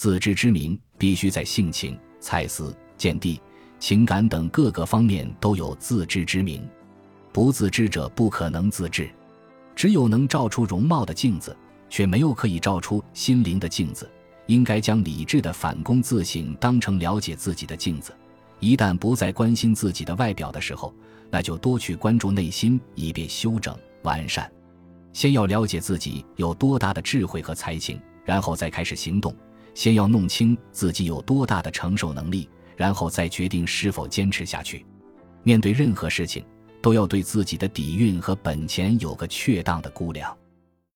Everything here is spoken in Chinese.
自知之明必须在性情、才思、见地、情感等各个方面都有自知之明。不自知者不可能自治。只有能照出容貌的镜子，却没有可以照出心灵的镜子。应该将理智的反躬自省当成了解自己的镜子。一旦不再关心自己的外表的时候，那就多去关注内心，以便修整完善。先要了解自己有多大的智慧和才情，然后再开始行动。先要弄清自己有多大的承受能力，然后再决定是否坚持下去。面对任何事情，都要对自己的底蕴和本钱有个确当的估量。